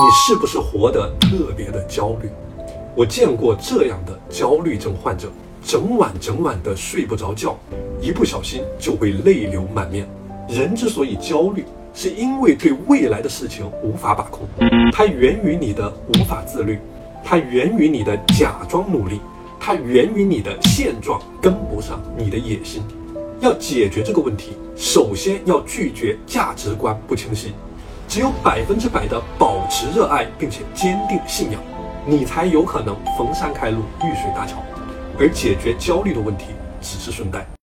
你是不是活得特别的焦虑？我见过这样的焦虑症患者，整晚整晚的睡不着觉，一不小心就会泪流满面。人之所以焦虑，是因为对未来的事情无法把控，它源于你的无法自律，它源于你的假装努力，它源于你的现状跟不上你的野心。要解决这个问题，首先要拒绝价值观不清晰。只有百分之百的保持热爱，并且坚定信仰，你才有可能逢山开路，遇水搭桥。而解决焦虑的问题，只是顺带。